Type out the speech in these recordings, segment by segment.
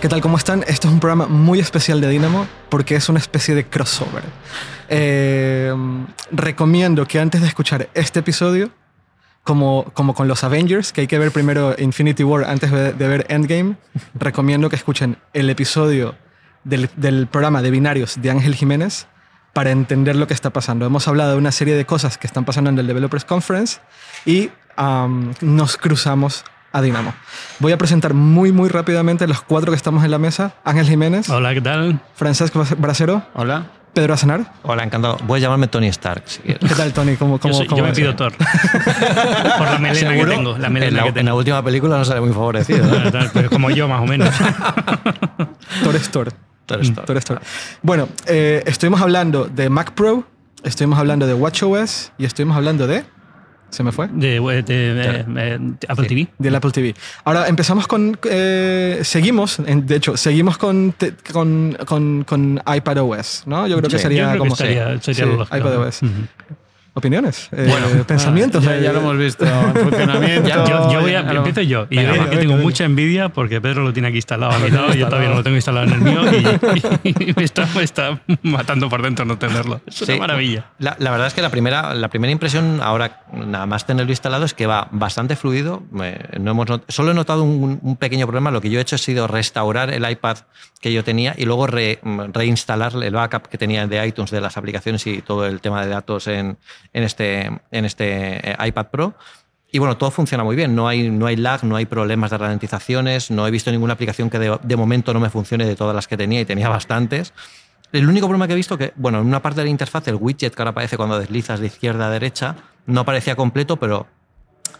¿Qué tal? ¿Cómo están? Esto es un programa muy especial de Dynamo porque es una especie de crossover. Eh, recomiendo que antes de escuchar este episodio, como, como con los Avengers, que hay que ver primero Infinity War antes de, ver Endgame, recomiendo que escuchen el episodio del, del programa de binarios de Ángel Jiménez para entender lo que está pasando. Hemos hablado de una serie de cosas que están pasando en el Developers Conference y um, nos cruzamos a Dinamo. Voy a presentar muy, muy rápidamente los cuatro que estamos en la mesa. Ángel Jiménez. Hola, ¿qué tal? Francesco Bracero. Hola. Pedro Azanar. Hola, encantado. Voy a llamarme Tony Stark. Si ¿Qué tal, Tony? ¿Cómo, cómo, yo, soy, cómo yo me pido Thor. Por la melena que tengo. La melena en, la, que en tengo. la última película no sale muy favorecido. ¿no? Pero como yo, más o menos. Thor es Thor. Thor es Thor. Thor es Thor. Bueno, eh, estuvimos hablando de Mac Pro, estuvimos hablando de WatchOS y estuvimos hablando de... ¿Se me fue? De, de- de- eh, de Apple TV. Del Apple TV. Ahora empezamos con. eh, seguimos, de hecho, seguimos con, con, con, con iPadOS, ¿no? Yo creo que sería Yo creo que como. estaría, sería Sí, lo lógico. iPadOS. Ujú. ¿Opiniones? Eh, Bueno, pensamientos. Ya, ya lo hemos visto en funcionamiento. Ya, yo, yo voy a, ya empiezo yo. Y Venga, además va. que tengo mucha envidia porque Pedro lo tiene aquí instalado a mi lado y yo todavía no lo tengo instalado en el mío y, y me, está, me está matando por dentro no tenerlo. Es una Sí. maravilla. La, la verdad es que la primera, la primera impresión, ahora nada más tenerlo instalado, es que va bastante fluido. Eh, no hemos not- solo he notado un, un pequeño problema. Lo que yo he hecho ha sido restaurar el iPad que yo tenía y luego re- reinstalar el backup que tenía de iTunes de las aplicaciones y todo el tema de datos en, en este, en este eh, iPad Pro. Y bueno, todo funciona muy bien. No hay, no hay lag, no hay problemas de ralentizaciones. No he visto ninguna aplicación que de, momento no me funcione de todas las que tenía y tenía bastantes. El único problema que he visto que, bueno, en una parte de la interfaz, el widget que ahora aparece cuando deslizas de izquierda a derecha, no parecía completo, pero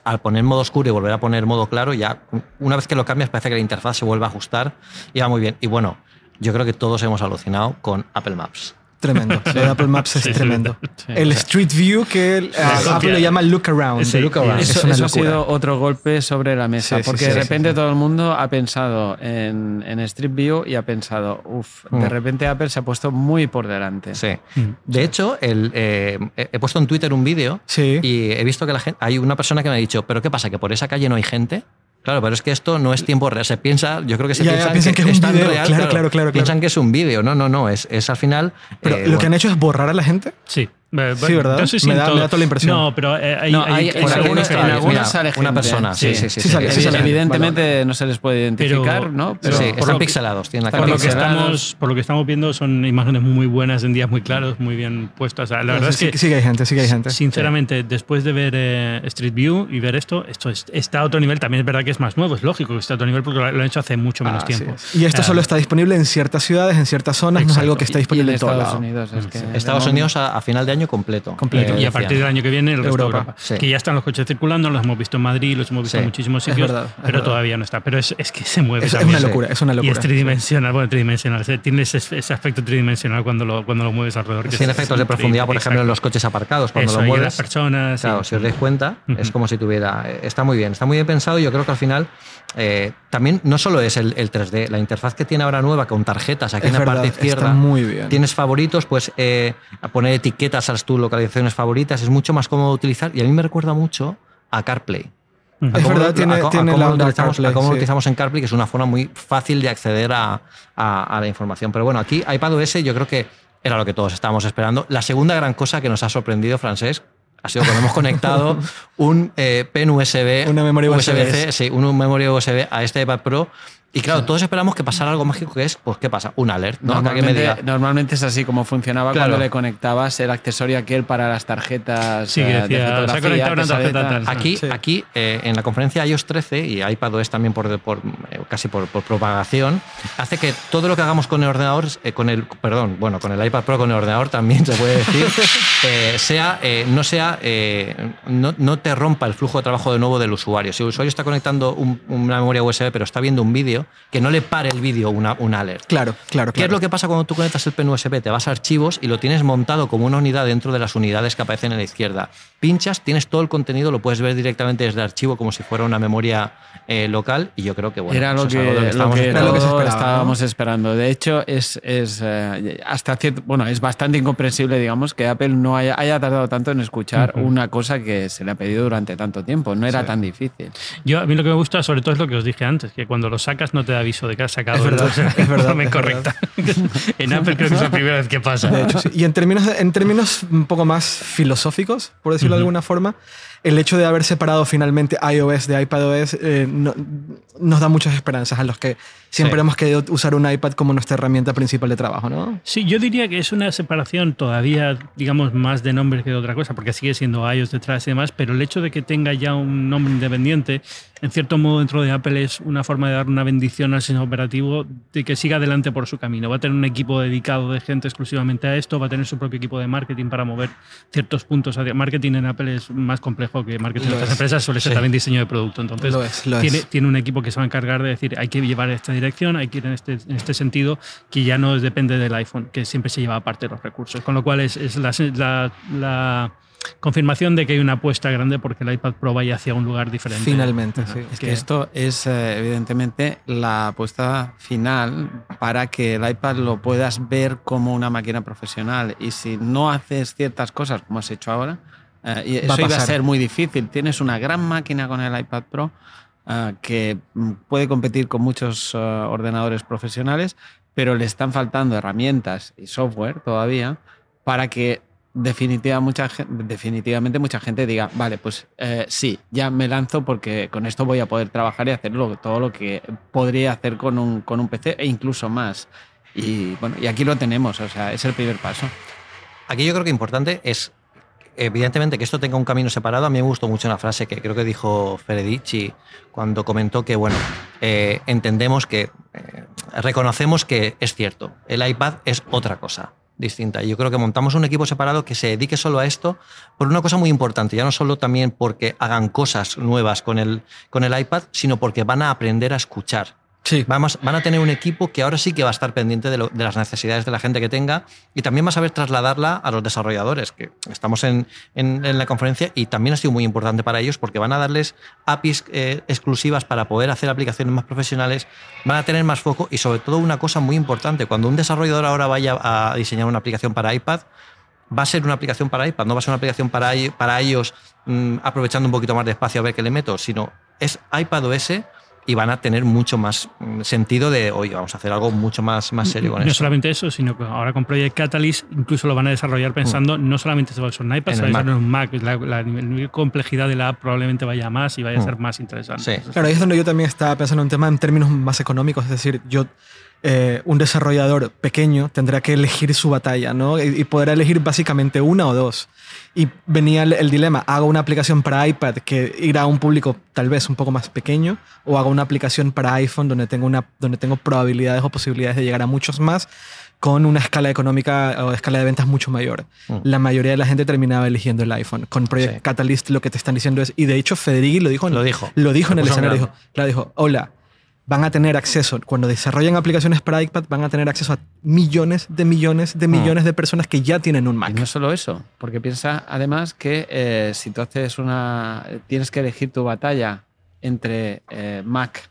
al poner modo oscuro y volver a poner modo claro, ya una vez que lo cambias parece que la interfaz se vuelve a ajustar y va muy bien. Y bueno, yo creo que todos hemos alucinado con Apple Maps. Tremendo. Lo de Apple Maps es Sí, sí, tremendo. sí. El Street View que el- copia. Apple le llama Look Around. Sí, Look Around. eso- es Eso, una eso ha sido otro golpe sobre la mesa, Sí, sí, porque sí, de sí, repente sí. todo el mundo ha pensado en, en Street View y ha pensado, uff, de Mm. repente Apple se ha puesto muy por delante. Sí. Mm. De hecho, el, eh, he he puesto en Twitter un vídeo Sí. y he visto que la gente, hay una persona que me ha dicho, ¿pero qué pasa? ¿Que por esa calle no hay gente? Claro, pero es que esto no es tiempo real. Se piensa, yo creo que se Ya, ya, piensan, piensan que es un tan video. real, Claro, claro, claro, Piensan claro. que es un vídeo. No, no, no. Es, es al final. Pero eh, lo que han hecho es borrar a la gente. Sí. Eh, Sí, ¿verdad? no sé si Me da- todo. me da toda la impresión. No, pero eh, hay, No, hay- en algunos en está, algunos mira, sale Una persona, sí, sí, sí. Sí sale, sí Evi- sale. Evidentemente no se les puede identificar, Pero- ¿no? Pero sí, por están lo pixelados. Tienen la Por cara lo, que estamos, por lo que estamos viendo son imágenes muy buenas en días muy claros, muy bien puestas. O sea, la verdad sí, es que sí que hay gente, sí que hay gente. Sinceramente, después de ver eh, Street View y ver esto, esto es- está a otro nivel. También es verdad que es más nuevo, es lógico que está a otro nivel porque lo, lo han hecho hace mucho menos Así tiempo. Y esto Ah, solo está disponible en ciertas ciudades, en ciertas zonas, no es algo que está disponible en todo Estados lado. Unidos. Es que de Estados Unidos a, a final de año completo. Completo. Eh, y a partir del año que viene, el resto Europa. de Europa. Sí. Que ya están los coches circulando, los hemos visto en Madrid, los hemos visto Sí. en muchísimos Es sitios, verdad, es pero todavía no está. Pero es, es que se mueve Es, es una locura, es una Y locura. es tridimensional, bueno, tridimensional. tiene ese, ese aspecto tridimensional cuando lo, cuando lo mueves alrededor. que Tiene es- efectos es de profundidad, por ejemplo, en los exacto. coches aparcados. Cuando Eso, lo y mueves. las personas. Claro, sí. si os dais cuenta, es Ujú. como si tuviera. Está muy bien, está muy bien pensado. y Yo creo que al final eh, también no solo es el, el 3D, la interfaz que tiene ahora nueva con tarjetas aquí Es en la verdad, parte está izquierda. muy bien. Tienes favoritos, pues eh, poner etiquetas a tus localizaciones favoritas es mucho más cómodo de utilizar y a mí me recuerda mucho a CarPlay. A Es cómo verdad, lo- tiene- a co- a tiene cómo la lo utilizamos, a lo utilizamos en CarPlay, que es una forma muy fácil de acceder a, la información. Pero bueno, aquí iPadOS yo creo que era lo que todos estábamos esperando. La segunda gran cosa que nos ha sorprendido, Francesc, ha sido cuando hemos conectado un eh, pen USB, Una memoria USB-C, USB. sí, una memoria USB a este iPad Pro. Y claro, todos esperamos que pasara algo mágico que es, pues, ¿qué pasa? Un alert, ¿no? Que alguien me Normalmente, diga, normalmente es así como funcionaba Claro. cuando le conectabas el accesorio aquel para las tarjetas Sí, que eh, de decía, se ha conectado una tarjeta tal. Aquí, Sí. aquí eh, en la conferencia iOS 13 y iPadOS también por, por, eh, casi por, por propagación, hace que todo lo que hagamos con el ordenador, eh, con el, perdón, bueno, con el iPad Pro, con el ordenador también se puede decir, eh, sea, eh, no sea, eh, no, no te rompa el flujo de trabajo de nuevo del usuario. Si el usuario está conectando un- una memoria USB pero está viendo un vídeo, que no le pare el vídeo una, un alert. Claro, claro, claro. ¿Qué es lo que pasa cuando tú conectas el pen USB? Te vas a archivos y lo tienes montado como una unidad dentro de las unidades que aparecen en la izquierda. Pinchas, tienes todo el contenido, lo puedes ver directamente desde el archivo como si fuera una memoria eh, local y yo creo que bueno, Era eso lo es que, lo estábamos que lo esperaba, estábamos esperando. De hecho, es, es eh, hasta cierto, bueno, es bastante incomprensible, digamos, que Apple no haya, haya tardado tanto en escuchar una cosa que se le ha pedido durante tanto tiempo. No era tan difícil. Yo, a mí lo que me gusta sobre todo es lo que os dije antes, que cuando lo sacas no te da aviso de que has sacado Es verdad, la es verdad, es correcta. en Apple creo que es la primera vez que pasa. De hecho, sí. Y en términos, en términos un poco más filosóficos, por decirlo de Ujú. alguna forma, el hecho de haber separado finalmente iOS de iPadOS eh, no- nos da muchas esperanzas a los que siempre Sí. hemos querido usar un iPad como nuestra herramienta principal de trabajo, ¿no? Sí, yo diría que es una separación todavía, digamos, más de nombre que de otra cosa, porque sigue siendo iOS detrás y demás, pero el hecho de que tenga ya un nombre independiente, en cierto modo dentro de Apple es una forma de dar una bendición al sistema operativo de que siga adelante por su camino. Va a tener un equipo dedicado de gente exclusivamente a esto, va a tener su propio equipo de marketing para mover ciertos puntos. Marketing en Apple es más complejo que marketing en Lo otras es. empresas, suele ser Sí. también diseño de producto. Entonces, Lo es, lo tiene, es. tiene un equipo que se va a encargar de decir hay que llevar esta dirección, hay que ir en este, en este sentido, que ya no depende del iPhone, que siempre se lleva aparte los recursos. Con lo cual es, es la, la- la confirmación de que hay una apuesta grande porque el iPad Pro vaya hacia un lugar diferente. Finalmente, Ajá. sí. Es que esto es eh, evidentemente la apuesta final para que el iPad lo puedas ver como una máquina profesional. Y si no haces ciertas cosas como has hecho ahora, eh, y Va a eso iba a ser muy difícil. Tienes una gran máquina con el iPad Pro eh, que mm, puede competir con muchos eh, ordenadores profesionales, pero le están faltando herramientas y software todavía para que definitiva mucha, definitivamente mucha gente diga, vale, pues eh, sí, ya me lanzo porque con esto voy a poder trabajar y hacer todo lo que podría hacer con un, con un PC e incluso más. Y bueno, y aquí lo tenemos, o sea, es el primer paso. Aquí yo creo que importante es, evidentemente, que esto tenga un camino separado. A mí me gustó mucho una frase que creo que dijo Feredici cuando comentó que, bueno, eh, entendemos que, eh, reconocemos que es cierto, el iPad es otra cosa distinta. Yo creo que montamos un equipo separado que se dedique solo a esto por una cosa muy importante, ya no solo también porque hagan cosas nuevas con el, con el iPad, sino porque van a aprender a escuchar. Sí. Vamos, van a tener un equipo que ahora sí que va a estar pendiente de, las necesidades de la gente que tenga y también va a saber trasladarla a los desarrolladores, que estamos en, la conferencia y también ha sido muy importante para ellos porque van a darles APIs eh, exclusivas para poder hacer aplicaciones más profesionales, van a tener más foco y sobre todo una cosa muy importante, cuando un desarrollador ahora vaya a diseñar una aplicación para iPad, va a ser una aplicación para iPad, no va a ser una aplicación para, para ellos mm, aprovechando un poquito más de espacio a ver qué le meto, sino es iPad OS y van a tener mucho más mm, sentido de, oye, vamos a hacer algo mucho más, más serio con no eso. solamente eso, sino que ahora con Project Catalyst incluso lo van a desarrollar pensando no solamente se va a usar en iPad, En se va el a usar en un Mac. La, la- de complejidad de la app probablemente vaya a más y vaya a Mm. ser más interesante. Sí. Entonces, Claro, ahí es donde yo también estaba pensando en un tema en términos más económicos, es decir, yo, eh, un desarrollador pequeño tendrá que elegir su batalla, ¿no? Y, y podrá elegir básicamente una o dos. Y venía el, el dilema, hago una aplicación para iPad que irá a un público tal vez un poco más pequeño, o hago una aplicación para iPhone donde tengo, una, donde tengo probabilidades o posibilidades de llegar a muchos más con una escala económica o escala de ventas mucho mayor. Mm. La mayoría de la gente terminaba eligiendo el iPhone. Con Project Sí. Catalyst lo que te están diciendo es, y de hecho Federighi lo dijo en, Lo dijo. lo dijo en Lo el en escenario. grande. Dijo, claro, dijo, hola, van a tener acceso, cuando desarrollen aplicaciones para iPad, van a tener acceso a millones de millones de millones de personas que ya tienen un Y Mac. no solo eso, porque piensa además que eh, si tú haces una. tienes que elegir tu batalla entre eh, Mac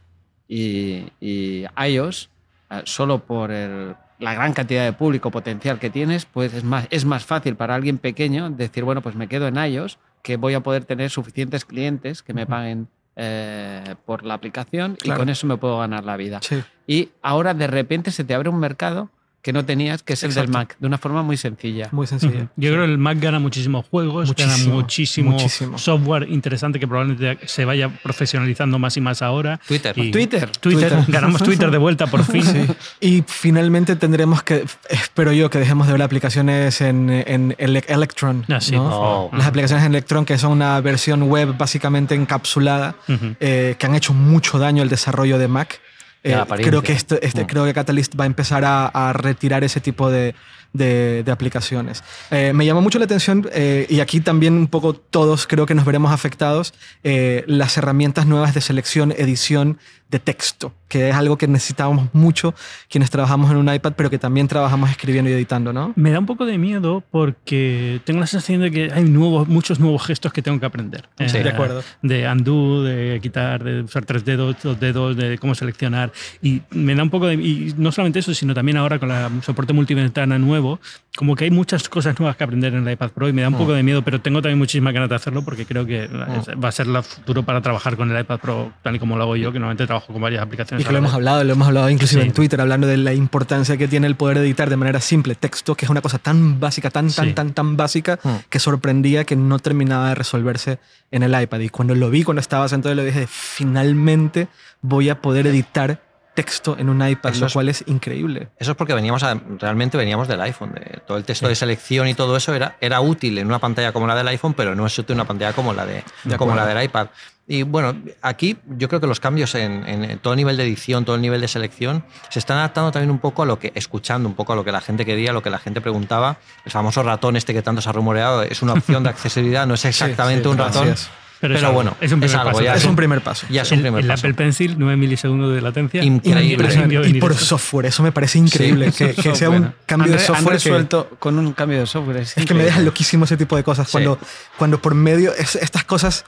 y, y iOS, eh, solo por el- la gran cantidad de público potencial que tienes, pues es más, es más fácil para alguien pequeño decir, bueno, pues me quedo en iOS, que voy a poder tener suficientes clientes que me paguen eh, por la aplicación Claro. y con eso me puedo ganar la vida. Sí. Y ahora de repente se te abre un mercado que no tenías, que es el del. Mac, de una forma muy sencilla. Muy sencillo. Ujú. Yo creo que el Mac gana muchísimos juegos, gana Muchísimo, muchísimo, muchísimo. software interesante que probablemente se vaya profesionalizando más y más ahora. Twitter. Y- Twitter. Twitter, Twitter. ganamos Twitter de vuelta por fin. Sí. Y finalmente tendremos que, espero yo, que dejemos de ver aplicaciones en, en Ele- Electron. Ah, sí, ¿no? Oh. Las aplicaciones en Electron, que son una versión web básicamente encapsulada, Ujú. eh, que han hecho mucho daño al desarrollo de Mac. Eh, creo que este, este- Mm. creo que Catalyst va a empezar a, a retirar ese tipo de, de- de aplicaciones. Eh, me llamó mucho la atención, eh, y aquí también un poco todos creo que nos veremos afectados, las herramientas nuevas de selección, edición de texto, que es algo que necesitábamos mucho quienes trabajamos en un iPad, pero que también trabajamos escribiendo y editando, ¿no? Me da un poco de miedo porque tengo la sensación de que hay nuevos, muchos nuevos gestos que tengo que aprender. Sí. Eh, De acuerdo. De undo, de quitar, de usar tres dedos, dos dedos, de cómo seleccionar. Y me da un poco de. Y no solamente eso, sino también ahora con el soporte multiventana nuevo, como que hay muchas cosas nuevas que aprender en el iPad Pro y me da un Mm. poco de miedo, pero tengo también muchísimas ganas de hacerlo porque creo que va a ser el futuro para trabajar con el iPad Pro tal y como lo hago yo, que normalmente trabajo con varias aplicaciones. Y que lo hemos hablado, lo hemos hablado inclusive Sí. en Twitter, hablando de la importancia que tiene el poder editar de manera simple texto, que es una cosa tan básica, tan, tan, Sí. tan, tan básica, Mm. que sorprendía que no terminaba de resolverse en el iPad. Y cuando lo vi, cuando estaba sentado, le dije, finalmente voy a poder editar texto en un iPad, Eso lo cual es increíble. Eso es porque veníamos a- realmente veníamos del iPhone. de- todo el texto de selección y todo eso era, era útil en una pantalla como la del iPhone, pero no es útil en una pantalla como la, de, De como la del iPad. Y bueno, aquí yo creo que los cambios en, en todo nivel de edición, todo el nivel de selección, se están adaptando también un poco a lo que, escuchando un poco a lo que la gente quería, a lo que la gente preguntaba. El famoso ratón este que tanto se ha rumoreado es una opción de accesibilidad, no es exactamente sí, un ratón. Pero, es Pero bueno, es un es primer algo, paso. ya Es un primer paso. Ya es un el, primer el paso. Apple Pencil, 9 milisegundos de latencia. Increíble. Y por software, eso me parece increíble. que, que sea un cambio de Han software Han que- resuelto con un cambio de software. Es, Es que me increíble. deja loquísimo ese tipo de cosas. Sí. Cuando, cuando por medio, es, estas cosas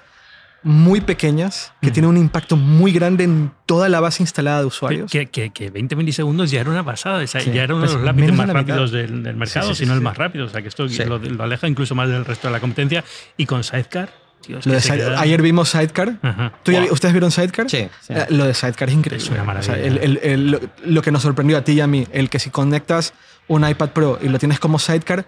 muy pequeñas que Mm. tienen un impacto muy grande en toda la base instalada de usuarios. Que, que, que 20 milisegundos ya era una pasada. o sea, Sí, ya era uno de pues los lápices más rápidos del, del mercado, Sí, sí, sí, si no el sí. más rápido. O sea, que esto Sí. lo, lo aleja incluso más del resto de la competencia. Y con Sidecar, Lo de Side- Ayer vimos Sidecar. Ajá. ¿Tú ya Wow. vi- ¿Ustedes vieron Sidecar? Sí. Sí. Eh, lo de Sidecar es increíble. Es una maravilla. O sea, el- el- el- lo, lo que nos sorprendió a ti y a mí, el que si conectas un iPad Pro y lo tienes como Sidecar,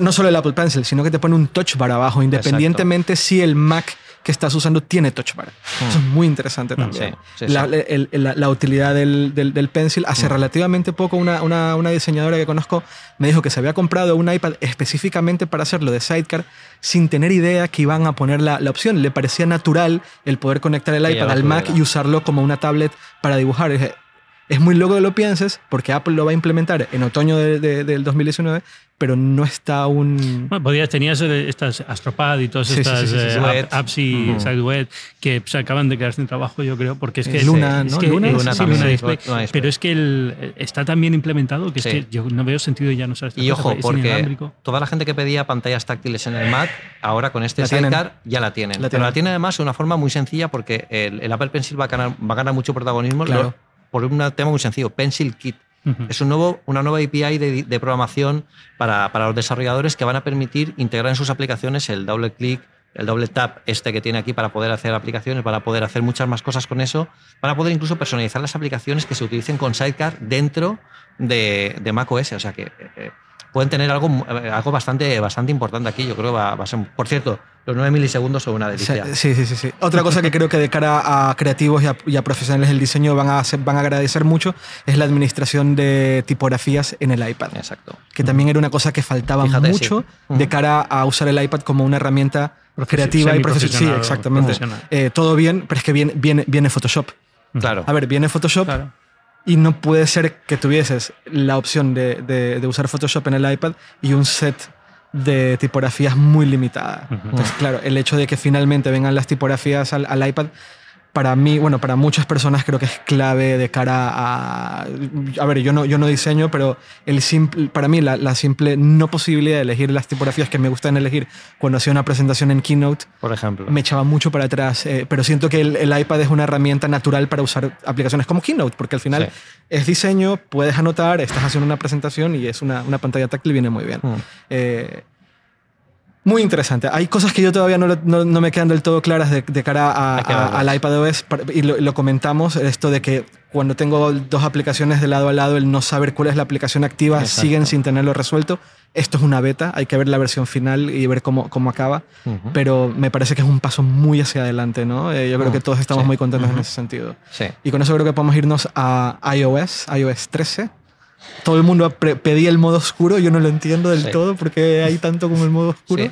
no solo el Apple Pencil, sino que te pone un touch bar abajo, independientemente si el Mac que estás usando tiene touch bar. Eso es muy interesante también. Mm. Sí, sí, la, sí. el- el- la- la utilidad del, del- del Pencil. Hace Mm. relativamente poco una, una- una diseñadora que conozco me dijo que se había comprado un iPad específicamente para hacerlo de Sidecar sin tener idea que iban a poner la, la opción. Le parecía natural el poder conectar el iPad al Mac y usarlo como una tablet para dibujar. Es muy loco que lo pienses porque Apple lo va a implementar en otoño de- de- del 2019, pero no está aún... Bueno, podías, tenías estas Astropad y todas Sí, estas sí, sí, sí, eh, sí. app- Duet. apps y Ujú. SideWeb que se acaban de quedar sin trabajo, yo creo, porque es que... Eh, Luna, es ¿no? que- Luna, eh, Luna sí, también, Luna sí, Display. Luna Display. Pero es que el- está tan bien implementado que es que yo no veo sentido ya no usar esta Y ojo, es porque toda la gente que pedía pantallas táctiles en el Mac, ahora con este. Sidecar ya la tienen. La Pero tienen. la tienen además de una forma muy sencilla porque el, el Apple Pencil va a ganar, va a ganar mucho protagonismo Claro. lo- por un tema muy sencillo, Pencil Kit. Es un nuevo, una nueva API de, de programación para, para los desarrolladores que van a permitir integrar en sus aplicaciones el doble clic, el doble tap este que tiene aquí para poder hacer aplicaciones, para poder hacer muchas más cosas con eso, para poder incluso personalizar las aplicaciones que se utilicen con Sidecar dentro de, de macOS. O sea que eh, pueden tener algo, eh, algo bastante, bastante importante aquí. Yo creo que va, va a ser. Por cierto, los 9 milisegundos son una delicia. Sí, sí, sí, sí. Otra cosa que creo que de cara a creativos y a, y a profesionales del diseño van a, hacer- van a agradecer mucho es la administración de tipografías en el iPad. Exacto. que también era una cosa que faltaba Fíjate, mucho sí. de cara a usar el iPad como una herramienta creativa y profesional. Sí, o exactamente. profesional. Eh, todo bien, pero es que viene, viene, viene Photoshop. Claro. A ver, viene Photoshop Claro. Y no puede ser que tuvieses la opción de, de- de usar Photoshop en el iPad y un set de tipografías muy limitada. Entonces, claro, el hecho de que finalmente vengan las tipografías al, al iPad, para mí, bueno, para muchas personas creo que es clave de cara a... A ver, yo no, yo no diseño, pero el simple, para mí la, la simple no posibilidad de elegir las tipografías que me gustan elegir cuando hacía una presentación en Keynote Por ejemplo. me echaba mucho para atrás, eh, pero siento que el, el iPad es una herramienta natural para usar aplicaciones como Keynote, porque al final Sí. es diseño, puedes anotar, estás haciendo una presentación y es una, una pantalla táctil y viene muy bien. Mm. Eh, muy interesante. Hay cosas que yo todavía no, no- no me quedan del todo claras de, de cara a- a- al iPadOS y lo, lo comentamos, esto de que cuando tengo dos aplicaciones de lado a lado, el no saber cuál es la aplicación activa, Exacto. siguen sin tenerlo resuelto. Esto es una beta, hay que ver la versión final y ver cómo, cómo acaba, pero me parece que es un paso muy hacia adelante, ¿no? Eh, yo creo Mm, que todos estamos sí. muy contentos en ese sentido. Sí. Y con eso creo que podemos irnos a iOS, iOS 13. Todo el mundo pedía el modo oscuro, yo no lo entiendo del Sí. todo porque hay tanto como el modo oscuro. Sí.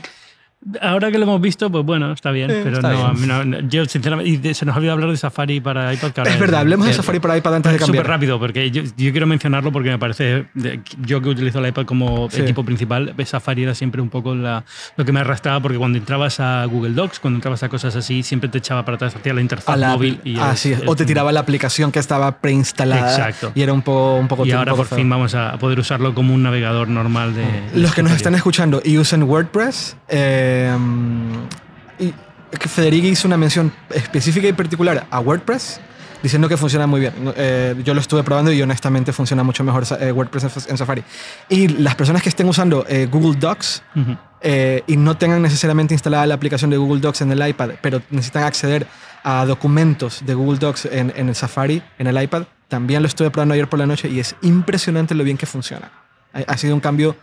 Ahora que lo hemos visto, pues bueno, está bien. Eh, pero está no, bien. no- no, yo sinceramente, y de- se nos olvidó hablar de Safari para iPad. Es verdad, hablemos de cierto. Safari para iPad antes de cambiar. Súper rápido, porque yo, yo quiero mencionarlo porque me parece, de- yo que utilizo el iPad como Sí. equipo principal, Safari era siempre un poco la- lo que me arrastraba, porque cuando entrabas a Google Docs, cuando entrabas a cosas así, siempre te echaba para atrás, hacía la interfaz la- móvil. Y ah, es- o te tiraba la aplicación que estaba preinstalada Exacto. y era un poco un poco Y ahora por fin vamos a poder usarlo como un navegador normal de. de Los que nos están escuchando y usen WordPress, eh, y es que Federica hizo una mención específica y particular a WordPress. diciendo que funciona muy bien. Eh, yo lo estuve probando y honestamente funciona mucho mejor eh, WordPress en Safari. Y las personas que estén usando eh, Google Docs eh, y no tengan necesariamente instalada la aplicación de Google Docs en el iPad, pero necesitan acceder a documentos de Google Docs en, en el Safari, en el iPad, también lo estuve probando ayer por la noche y es impresionante lo bien que funciona. Ha, ha sido un cambio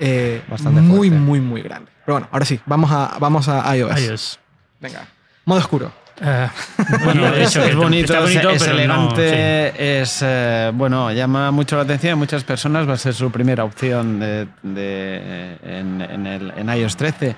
eh, Bastante muy, fuerte. muy, muy grande. Pero bueno, ahora sí, vamos a, vamos a iOS. iOS. Venga, modo oscuro. Eh, bueno, de es, hecho, es bonito, está es- bonito, es, pero no, elegante, es eh, bueno, llama mucho la atención a muchas personas, va a ser su primera opción de, de- en, en el, en iOS 13.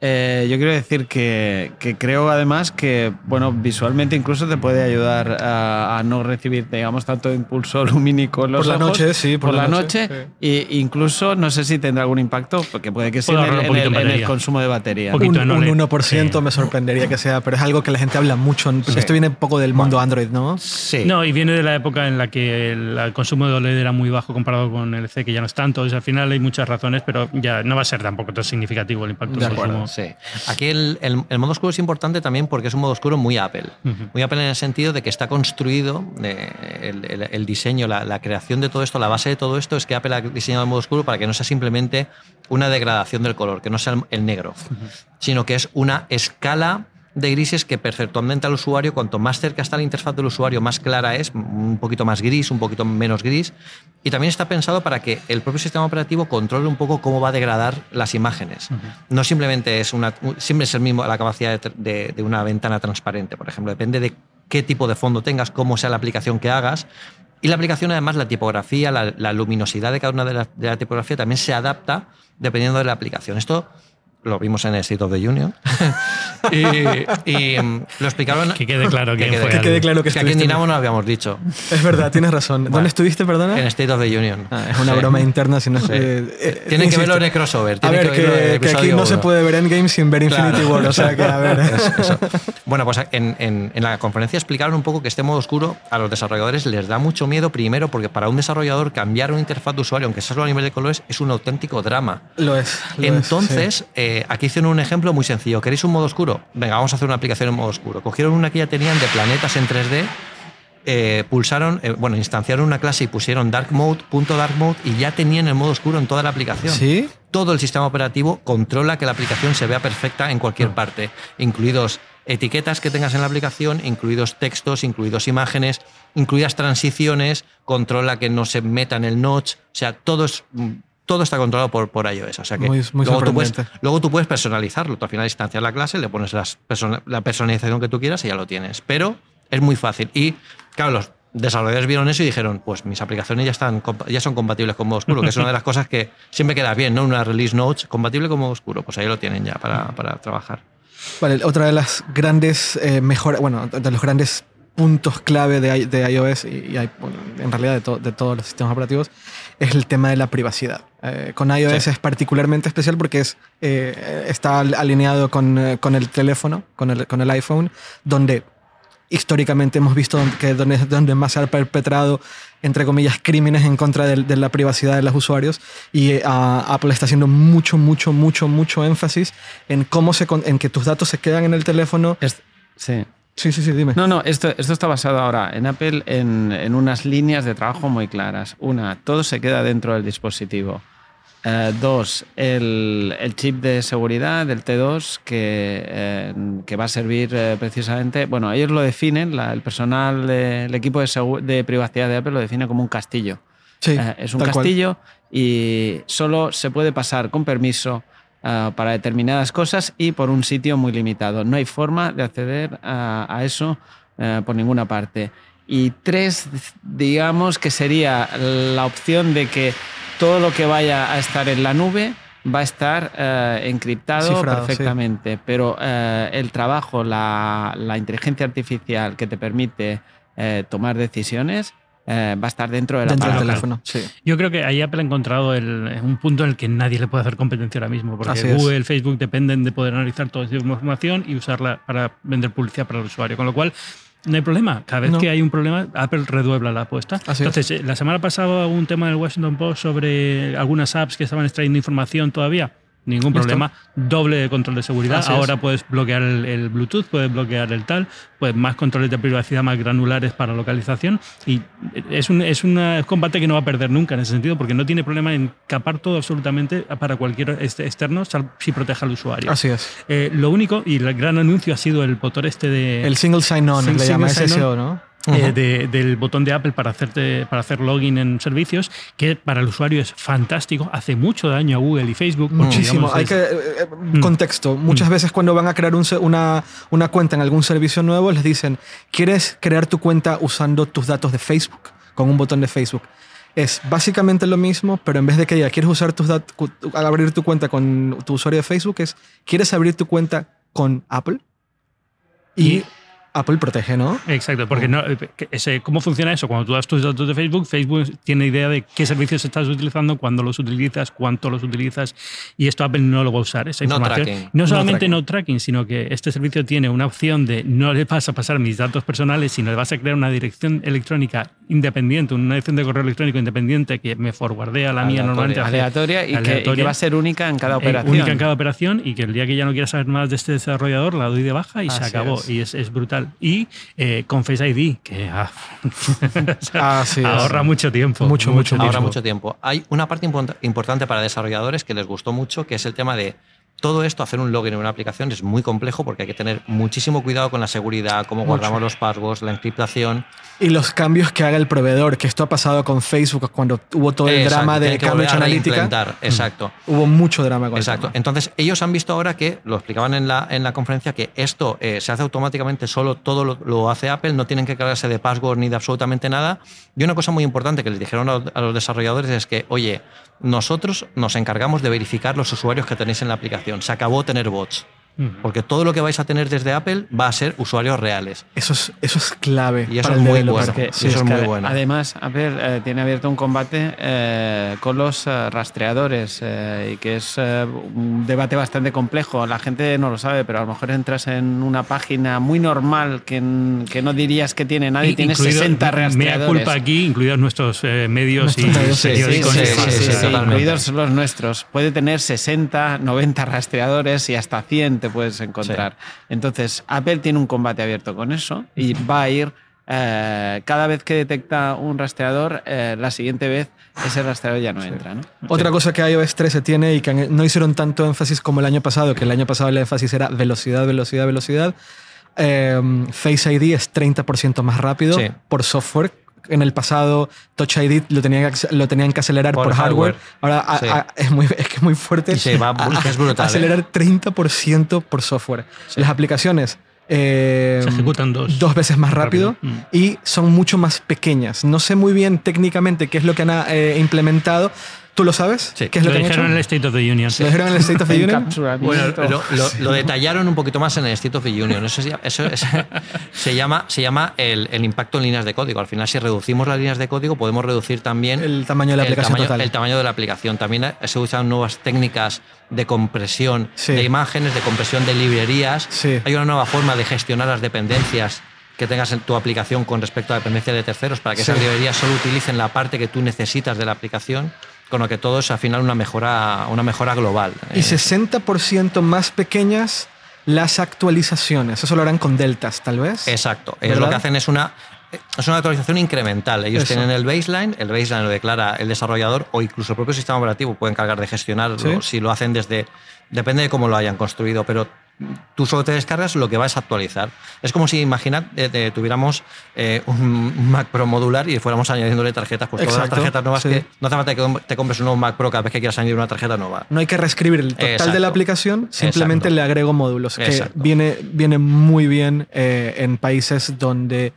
Eh, yo quiero decir que, que creo además que bueno, visualmente incluso te puede ayudar a, a no recibir digamos tanto impulso lumínico en los Por la ojos noche, sí, por, la noche, e incluso no sé si tendrá algún impacto porque puede que sí en el, un en en consumo de batería. Un, un le- 1% sí. me sorprendería que sea, pero es algo que la gente habla mucho. Esto viene un poco del mundo Android, ¿no? Sí. No, y viene de la época en la que el, el consumo de OLED era muy bajo comparado con el C, que ya no es tanto. O sea, al final hay muchas razones, pero ya no va a ser tampoco tan significativo el impacto del consumo. Sí. Aquí el, el- el modo oscuro es importante también porque es un modo oscuro muy Apple. Muy Apple en el sentido de que está construido, eh, el, el- diseño, la, la creación de todo esto, la base de todo esto es que Apple ha diseñado el modo oscuro para que no sea simplemente una degradación del color, que no sea el, el negro, sino que es una escala de grises que perceptualmente al usuario, cuanto más cerca está la interfaz del usuario, más clara es, un poquito más gris, un poquito menos gris. Y también está pensado para que el propio sistema operativo controle un poco cómo va a degradar las imágenes. No simplemente es una, siempre es el mismo la capacidad de, de- de una ventana transparente, por ejemplo. Depende de qué tipo de fondo tengas, cómo sea la aplicación que hagas. Y la aplicación, además, la tipografía, la, la luminosidad de cada una de la, de la tipografía también se adapta dependiendo de la aplicación. Esto lo vimos en el State of the Union. y y, mm, lo explicaron. Que quede claro quién quede- fue. Que quede claro que que aquí en Dinamo no lo habíamos dicho. Es verdad, tienes razón. Bueno. ¿Dónde estuviste, perdona? En State of the Union. Ah, es una Sí. broma interna. Si no, Sí. eh, eh, Tienen que insisto. verlo en el crossover. A ver, que, verlo en el que, que aquí no se uno. puede ver Endgame sin ver Infinity Claro. War. O sea que, a ver. Eso. Bueno, pues en, en- en la conferencia explicaron un poco que este modo oscuro a los desarrolladores les da mucho miedo, primero porque para un desarrollador cambiar una interfaz de usuario, aunque sea solo a nivel de colores, es un auténtico drama. Lo es. lo es, Entonces, sí. eh, aquí hicieron un ejemplo muy sencillo. ¿Queréis un modo oscuro? Venga, vamos a hacer una aplicación en modo oscuro. Cogieron una que ya tenían de planetas en 3D, eh, pulsaron, eh, bueno, instanciaron una clase y pusieron dark mode, punto dark mode, y ya tenían el modo oscuro en toda la aplicación ¿Sí? todo el sistema operativo controla que la aplicación se vea perfecta en cualquier parte, incluidos etiquetas que tengas en la aplicación, incluidos textos, incluidos imágenes, incluidas transiciones, controla que no se meta en el notch, o sea, todo es todo está controlado por, por iOS. O sea que Muy- muy luego, tú puedes, luego tú puedes personalizarlo. Tú al final instancias la clase, le pones las persona- la personalización que tú quieras y ya lo tienes. Pero es muy fácil. Y claro, los desarrolladores vieron eso y dijeron, pues mis aplicaciones ya, están, ya son compatibles con modo oscuro, que es una de las cosas que siempre queda bien, ¿no? Una release notes compatible con modo oscuro. Pues ahí lo tienen ya para, para trabajar. Vale, otra de las grandes eh, mejoras, bueno, de los grandes puntos clave de, de iOS y, y en realidad de, to- de todos los sistemas operativos es el tema de la privacidad. Eh, con iOS Sí. es particularmente especial porque es, eh, está al- alineado con, eh, con el teléfono, con el, con el iPhone, donde históricamente hemos visto que donde, donde más se han perpetrado, entre comillas, crímenes en contra del- de, la privacidad de los usuarios. Y ah, Apple está haciendo mucho, mucho, mucho, mucho énfasis en cómo se, en que tus datos se quedan en el teléfono. Es- sí. Sí, sí, sí, dime. No, no, esto, esto está basado ahora en Apple en, en unas líneas de trabajo muy claras. Una, todo se queda dentro del dispositivo. Eh, dos, el, el chip de seguridad del T2 que, eh, que va a servir eh, precisamente, bueno, ellos lo definen, la- el personal, de- el equipo de, de privacidad de Apple lo define como un castillo. Sí, es un cual. castillo y solo se puede pasar con permiso ah, para determinadas cosas y por un sitio muy limitado. No hay forma de acceder a, a eso eh, por ninguna parte. Y tres, digamos que sería la opción de que todo lo que vaya a estar en la nube va a estar eh, encriptado Cifrado, sí. perfectamente, pero eh, el trabajo, la, la inteligencia artificial que te permite eh, tomar decisiones eh, va a estar dentro del Dentro del teléfono. Sí. Yo creo que ahí Apple ha encontrado el- un punto en el que nadie le puede hacer competencia ahora mismo, porque Así es. Google, Facebook dependen de poder analizar toda esa información y usarla para vender publicidad para el usuario. Con lo cual, no hay problema. Cada vez No. que hay un problema, Apple reduebla la apuesta. Así es. Entonces, eh, la semana pasada hubo un tema en el Washington Post sobre algunas apps que estaban extrayendo información todavía. Ningún Listo. problema. Doble de control de seguridad. Así es. Ahora puedes bloquear el, el Bluetooth, puedes bloquear el tal, pues más controles de privacidad más granulares para localización. Y es un, es una- es combate que no va a perder nunca en ese sentido, porque no tiene problema en capar todo absolutamente para cualquier este- externo, si proteja al usuario. Así es. Eh, lo único, y el gran anuncio ha sido el botón este de. El single sign-on, le llama SSO, ¿no? Eh, de- del botón de Apple para, hacerte, para hacer login en servicios, que para el usuario es fantástico, hace mucho daño a Google y Facebook. Muchísimo. Hay es- que, eh, eh, contexto. Muchas veces cuando van a crear un una, una cuenta en algún servicio nuevo, les dicen, ¿quieres crear tu cuenta usando tus datos de Facebook? Con un botón de Facebook. Es básicamente lo mismo, pero en vez de que diga, ¿quieres usar tus datos, abrir tu cuenta con tu usuario de Facebook? Es, ¿quieres abrir tu cuenta con Apple? Y, Y- Apple protege, ¿no? Exacto, porque no, que ese- ¿cómo funciona eso? Cuando tú das tus datos de Facebook, Facebook tiene idea de qué servicios estás utilizando, cuándo los utilizas, cuánto los utilizas, y esto Apple no lo va a usar, esa No información. tracking. No No solamente tracking. no tracking, sino que este servicio tiene una opción de no le vas a pasar mis datos personales, sino le vas a crear una dirección electrónica independiente, una dirección de correo electrónico independiente que me forwardea a la mía normalmente. Aleatoria y, Que, y que aleatoria. va a ser única en cada Eh, operación. única en cada operación y que el día que ya no quiera saber más de este desarrollador la doy de baja y se acabó. es. Y es, es brutal. Y eh, con Face ID, que ah, Así es. ahorra mucho tiempo. Mucho, mucho tiempo. Ahorra mucho tiempo. Hay una parte import- importante para desarrolladores que les gustó mucho, que es el tema de todo esto, hacer un login en una aplicación es muy complejo porque hay que tener muchísimo cuidado con la seguridad, cómo Mucho. guardamos los passwords, la encriptación. Y los cambios que haga el proveedor, que esto ha pasado con Facebook cuando hubo todo el Exacto, drama de Cambridge Analytica. reimplementar, Exacto. Hubo mucho drama con Exacto. Entonces, ellos han visto ahora que, lo explicaban en la, en la conferencia, que esto eh, se hace automáticamente, solo todo lo, lo hace Apple, no tienen que cargarse de password ni de absolutamente nada. Y una cosa muy importante que les dijeron a, a los desarrolladores es que, oye, nosotros nos encargamos de verificar los usuarios que tenéis en la aplicación. Se acabó tener bots. Porque todo lo que vais a tener desde Apple va a ser usuarios reales. Eso es, eso es clave. Y eso para es muy bueno. Sí, eso es que muy bueno. Además, Apple eh, tiene abierto un combate eh, con los eh, rastreadores eh, y que es eh, un debate bastante complejo. La gente no lo sabe, pero a lo mejor entras en una página muy normal que, que no dirías que tiene nadie y tienes Incluido- 60 Mea rastreadores. culpa aquí, incluidos nuestros eh, medios Nuestros y medios, sí, Sí, sí, periódicos. sí, incluidos los nuestros. Puede tener 60, 90 rastreadores y hasta 100 te puedes encontrar. Entonces, Apple tiene un combate abierto con eso y va a ir eh, cada vez que detecta un rastreador, eh, la siguiente vez ese rastreador ya no entra. ¿no? Otra cosa que iOS 13 tiene y que no hicieron tanto énfasis como el año pasado, que el año pasado el énfasis era velocidad, velocidad, velocidad. eh, Face ID es 30% más rápido Sí. por software. En el pasado, Touch ID lo tenían que, lo tenían que acelerar por, Por hardware. hardware. Ahora a- Sí. a- es, muy, es que es muy fuerte. Y se va que es brutal, ¿eh? Acelerar 30% por software. Las aplicaciones eh, Se ejecutan dos. dos veces más rápido, Rápido. Mm. y son mucho más pequeñas. No sé muy bien técnicamente qué es lo que han eh, implementado. ¿Tú lo sabes? Sí. ¿Qué es lo, Lo que dijeron en el State of the Union. ¿Lo dijeron en el State of the Union? Bueno, lo, lo- lo detallaron un poquito más en el State of the Union. Eso, se, eso es- se llama, se llama el, el impacto en líneas de código. Al final, si reducimos las líneas de código, podemos reducir también El tamaño de la el aplicación tamaño, total. el tamaño de la aplicación. También se usan nuevas técnicas de compresión Sí. de imágenes, de compresión de librerías. Sí. Hay una nueva forma de gestionar las dependencias que tengas en tu aplicación con respecto a dependencias de terceros para que Sí. esas librerías solo utilicen la parte que tú necesitas de la aplicación, con lo que todo es al final una mejora, una mejora global. Y Eh, 60% más pequeñas las actualizaciones. Eso lo harán con deltas, tal vez. Exacto. Ellos lo que hacen es una, es una actualización incremental. Ellos Eso. tienen el baseline, el baseline lo declara el desarrollador o incluso el propio sistema operativo puede encargar de gestionarlo Sí. si lo hacen desde... Depende de cómo lo hayan construido, pero tú solo te descargas lo que vas a actualizar. Es como si, imaginad, eh, tuviéramos eh, un Mac Pro modular y fuéramos añadiéndole tarjetas, pues todas las tarjetas nuevas sí. que no hace falta que te compres un nuevo Mac Pro cada vez que quieras añadir una tarjeta nueva. No hay que reescribir el total Exacto. de la aplicación, simplemente Exacto. le agrego módulos, que viene, viene muy bien eh, en países donde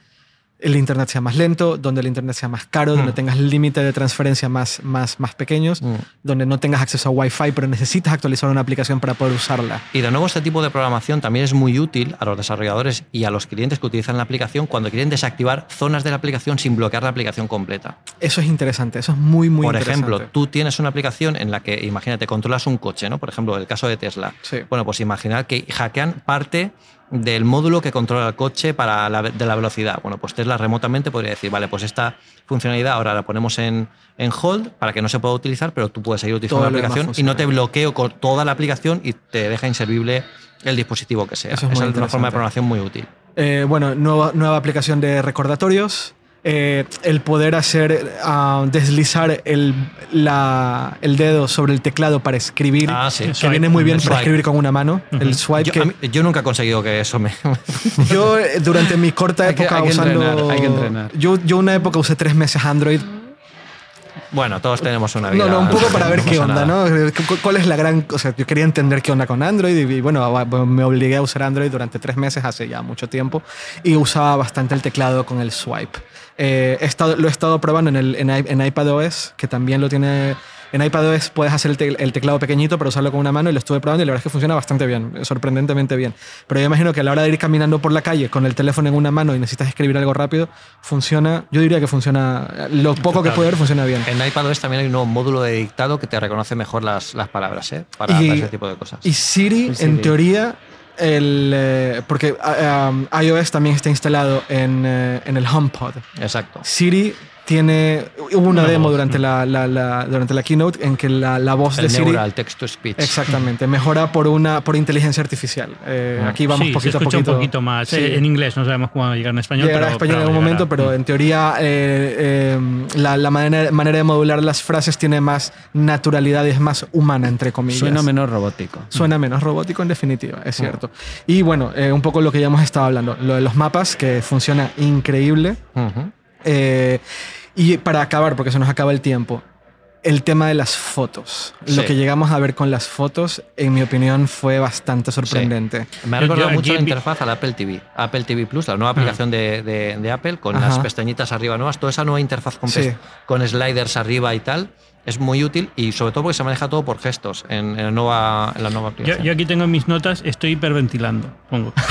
el internet sea más lento, donde el internet sea más caro, donde Mm. tengas límite de transferencia más, más, más pequeños, Mm. donde no tengas acceso a Wi-Fi, pero necesitas actualizar una aplicación para poder usarla. Y de nuevo, este tipo de programación también es muy útil a los desarrolladores y a los clientes que utilizan la aplicación cuando quieren desactivar zonas de la aplicación sin bloquear la aplicación completa. Eso es interesante, eso es muy, muy Por interesante. ejemplo, tú tienes una aplicación en la que, imagínate, controlas un coche, ¿no? Por ejemplo, el caso de Tesla. Sí. Bueno, pues imaginar que hackean parte del módulo que controla el coche para la, de la velocidad. Bueno, pues Tesla remotamente podría decir, vale, pues esta funcionalidad ahora la ponemos en, en hold para que no se pueda utilizar, pero tú puedes seguir utilizando Todo la aplicación y no te bloqueo con toda la aplicación y te deja inservible el dispositivo que sea. Eso es muy Esa es una forma de programación muy útil. Eh, bueno, nueva, nueva aplicación de recordatorios. Eh, el poder hacer ah, deslizar el, la- el dedo sobre el teclado para escribir, Ah, sí. que Swipe. viene muy bien para swipe. escribir con una mano. El swipe Yo, que mí- yo nunca he conseguido que eso me... yo eh, durante mi corta Hay que- época hay que usando entrenar, hay que entrenar. Yo, yo una época usé tres meses Android. Bueno, todos tenemos una vida. No, no, un poco para ver qué onda, nada. ¿no? ¿Cu- ¿Cuál es la gran...? O sea, yo quería entender qué onda con Android y, y, bueno, me obligué a usar Android durante tres meses hace ya mucho tiempo y usaba bastante el teclado con el swipe. Eh, he estado- lo he estado probando en, el, en, en iPadOS, que también lo tiene... En iPadOS puedes hacer el, te- el teclado pequeñito para usarlo con una mano y lo estuve probando y la verdad es que funciona bastante bien, sorprendentemente bien. Pero yo imagino que a la hora de ir caminando por la calle con el teléfono en una mano y necesitas escribir algo rápido, funciona, yo diría que funciona, lo poco que puedo ver funciona bien. En iPadOS también hay un nuevo módulo de dictado que te reconoce mejor las, las palabras, ¿eh? Para, Y- para ese tipo de cosas. Y Siri, en teoría, el, eh, porque ah, um, iOS también está instalado en, eh, en el HomePod. Exacto. Siri tiene. Hubo una, Una demo voz, durante, la, la- la- durante la keynote en que la, la voz de El Siri. neural text to speech. Exactamente, mejora por una por inteligencia artificial. Eh, Ah. aquí vamos sí, poquito se a escucha poquito. un poquito más. Sí. Eh, En inglés, no sabemos cómo va a llegar en español. Llegará pero, a español en pero algún llegará. momento, pero en teoría eh, eh, la, la manera, manera de modular las frases tiene más naturalidad y es más humana, entre comillas. Suena menos robótico. Suena menos robótico en definitiva, es cierto. Y bueno, eh, un poco lo que ya hemos estado hablando, lo de los mapas, que funciona increíble. Ujú. Eh, y para acabar, porque se nos acaba el tiempo, el tema de las fotos. Lo Sí. que llegamos a ver con las fotos, en mi opinión, fue bastante sorprendente. Me ha Yo- recordado yo mucho la aquí vi- interfaz al Apple TV. Apple TV Plus, la nueva aplicación de, de- de Apple, con Ajá. las pestañitas arriba nuevas. Toda esa nueva interfaz con, Sí. con sliders arriba y tal es muy útil y sobre todo porque se maneja todo por gestos en, en la, nueva, en la nueva Yo, aplicación. yo aquí tengo en mis notas, estoy hiperventilando, pongo.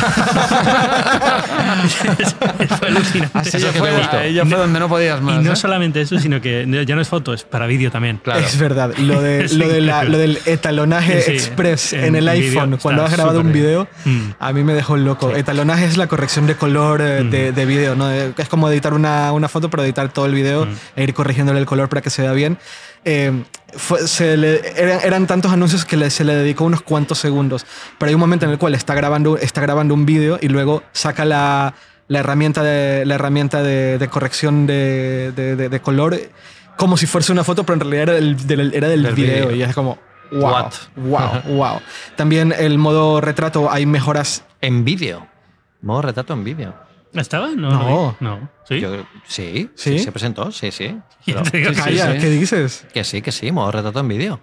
Fue alucinante. Así Eso fue, ahí fue donde no podías más. Y no ¿eh? solamente eso, sino que ya no es foto, es para vídeo también. Claro. Es verdad, lo, de, lo, de la- lo del etalonaje Sí, sí, express en en el iPhone, cuando has grabado un súper bien. video, Mm. a mí me dejó loco. Etalonaje es la corrección de color eh, de, de video, ¿no? De- Es como editar una, una foto, pero editar todo el video Mm. e ir corrigiéndole el color para que se vea bien. Eh, fue- se le- eran, eran tantos anuncios que le- se le dedicó unos cuantos segundos, pero hay un momento en el cual está grabando, está grabando un vídeo y luego saca la, la herramienta de, la herramienta de, de corrección de, de- color como si fuese una foto, pero en realidad era del, del- era del Del video, y es como, wow, What? wow, wow. También el modo retrato, hay mejoras. En vídeo. Modo retrato en vídeo. ¿Estaba? No. No. No. no. ¿Sí? Yo- sí, ¿Sí? sí, se presentó, sí, sí. Y Pero- digo, sí, Calla, sí. ¿qué dices? que sí, que sí, modo retrato en vídeo.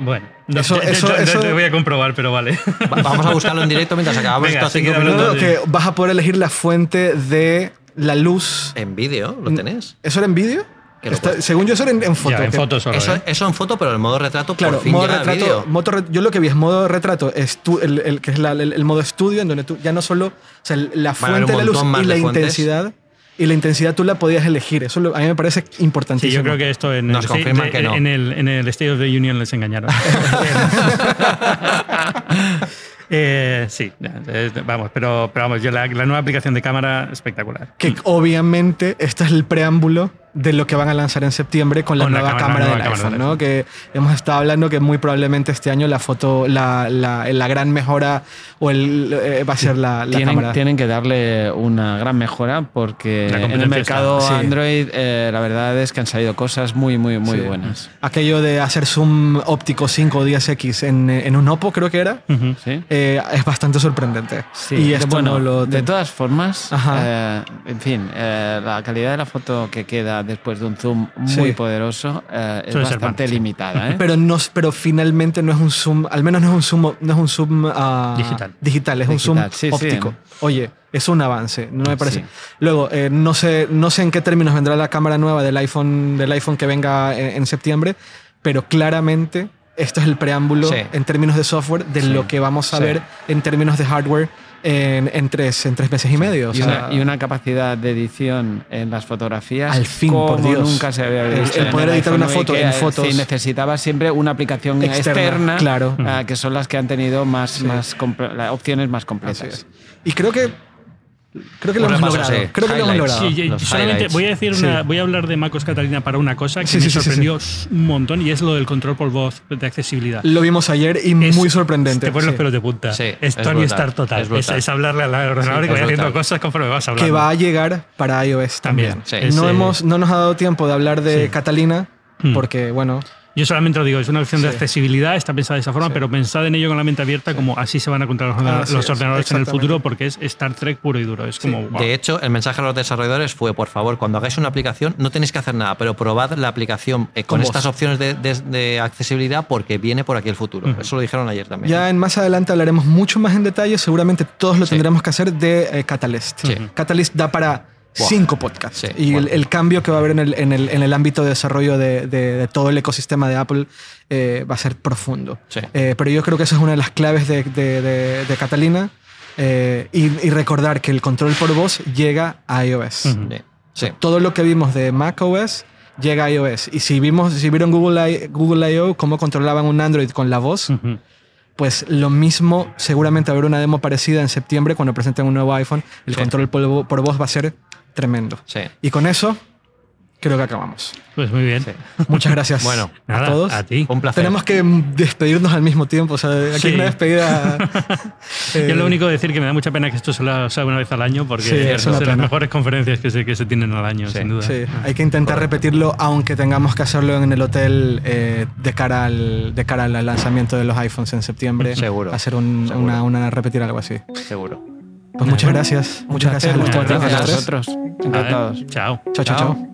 Bueno, no, Eso- yo- eso- yo- eso- te voy a comprobar, pero vale. Va- Vamos a buscarlo en directo mientras acabamos Venga, estos cinco minutos. Que vas a poder elegir la fuente de la luz. En vídeo, Mm. ¿lo tenés? ¿Eso era en vídeo? Está- según yo, eso era en, en foto. ya, en que- fotos solo. Eso, ¿eh? eso en foto, pero el modo retrato Claro, por fin modo llega a retrato. moto yo lo que vi es modo retrato, estu- el, el- que es la- el, el modo estudio, en donde tú ya no solo. O sea, la fuente de la luz y la fuentes. intensidad. Y la intensidad tú la podías elegir. Eso lo- a mí me parece Sí, importantísimo. yo creo que esto en, Nos el, de- que no. en, el, en el State of the Union les engañaron. Eh, sí, vamos, pero, pero vamos, yo la, la nueva aplicación de cámara espectacular. Que obviamente este es el preámbulo de lo que van a lanzar en septiembre con la Con la nueva cámara- cámara, la del nueva cámara iPhone, ¿no? Que hemos estado hablando que muy probablemente este año la foto, la, la, la gran mejora o el, eh, va a ser la, la tienen, cámara. tienen que darle una gran mejora porque La en el mercado está- sí. Android eh, la verdad es que han salido cosas muy, muy, muy Sí. buenas. Aquello de hacer zoom óptico 5 o 10x en, en un Oppo, creo que era, Ujú. ¿Sí? eh, es bastante sorprendente. y esto bueno, no lo de todas formas, eh, en fin, eh, la calidad de la foto que queda después de un zoom muy Sí. poderoso eh, es Suele bastante sí. limitada. ¿eh? Pero, no, pero finalmente no es un zoom, al menos no es un zoom, no es un zoom ah, Digital. digital, es un zoom Digital, sí, sí. óptico. Oye, es un avance, no me parece. Sí. Luego, eh, no, sé, no sé en qué términos vendrá la cámara nueva del iPhone, del iPhone que venga en, en septiembre, pero claramente esto es el preámbulo Sí. en términos de software de Sí. lo que vamos a Sí. ver en términos de hardware en, en tres, en tres meses y medio. o Y sea, una, y una capacidad de edición en las fotografías Al fin, como por Dios. nunca se había visto. el poder editar una foto en fotos- sí, necesitaba siempre una aplicación Externa, externa, claro. que son las que han tenido más, Sí. más opciones más completas. Y creo que creo que lo hemos logrado. sí. Creo que lo hemos logrado. Sí, solamente voy a decir Sí. voy a hablar de MacOS Catalina para una cosa que Sí, me sí, sí, sí, sorprendió un montón y es lo del control por voz de accesibilidad. Lo vimos ayer y Es- muy sorprendente. Te ponen los pelos de punta. Sí, es Tony Stark total. es Es, es hablarle al ordenador Sí, y que vaya haciendo cosas conforme vas hablando. que va a llegar para iOS también. También. No, hemos, no nos ha dado tiempo de hablar de Sí. Catalina, Hmm. porque, bueno, Yo solamente lo digo, es una opción de Sí. accesibilidad, está pensada de esa forma, Sí. pero pensad en ello con la mente abierta, como así se van a encontrar los, ordenadores- Así los es, ordenadores en el futuro, porque es Star Trek puro y duro. Es como. wow. De hecho, el mensaje a los desarrolladores fue, por favor, cuando hagáis una aplicación, no tenéis que hacer nada, pero probad la aplicación eh, con Con estas opciones de, de- de accesibilidad porque viene por aquí el futuro. Eso lo dijeron ayer también. ya en más adelante hablaremos mucho más en detalle. Seguramente todos lo Sí. tendremos que hacer de eh, Catalyst. Sí. Catalyst da para Cinco podcasts. Sí, y el, el cambio que va a haber en el, en el, en el ámbito de desarrollo de, de- de todo el ecosistema de Apple eh, va a ser profundo. Sí. Eh, pero yo creo que esa es una de las claves de, de- Catalina. eh, y, y recordar que el control por voz llega a iOS. Ujú. Sí. Sí. Todo lo que vimos de macOS llega a iOS. Y si, vimos, si vieron Google, I- Google I.O. cómo controlaban un Android con la voz, Ujú. pues lo mismo, seguramente habrá una demo parecida en septiembre cuando presenten un nuevo iPhone. El Sí. control por, por voz va a ser tremendo. Sí. Y con eso, creo que acabamos. Pues muy bien. Sí. Muchas gracias Bueno, a Nada, todos. a ti. Un placer. Tenemos que despedirnos al mismo tiempo. O sea, aquí Sí. hay una despedida. eh, Yo lo único que decir que me da mucha pena que esto se lo haga una vez al año, porque Sí, es una de las mejores conferencias que se, que se tienen al año, Sí. sin duda. Sí, hay que intentar repetirlo, aunque tengamos que hacerlo en el hotel eh, de, cara al, de cara al lanzamiento de los iPhones en septiembre. Seguro, Hacer un- seguro. Una, una, repetir algo así. Seguro. Pues muchas gracias. Muchas gracias a los cuatro. a nosotros. Encantados. Chao. Chao, chao, Chao. chao.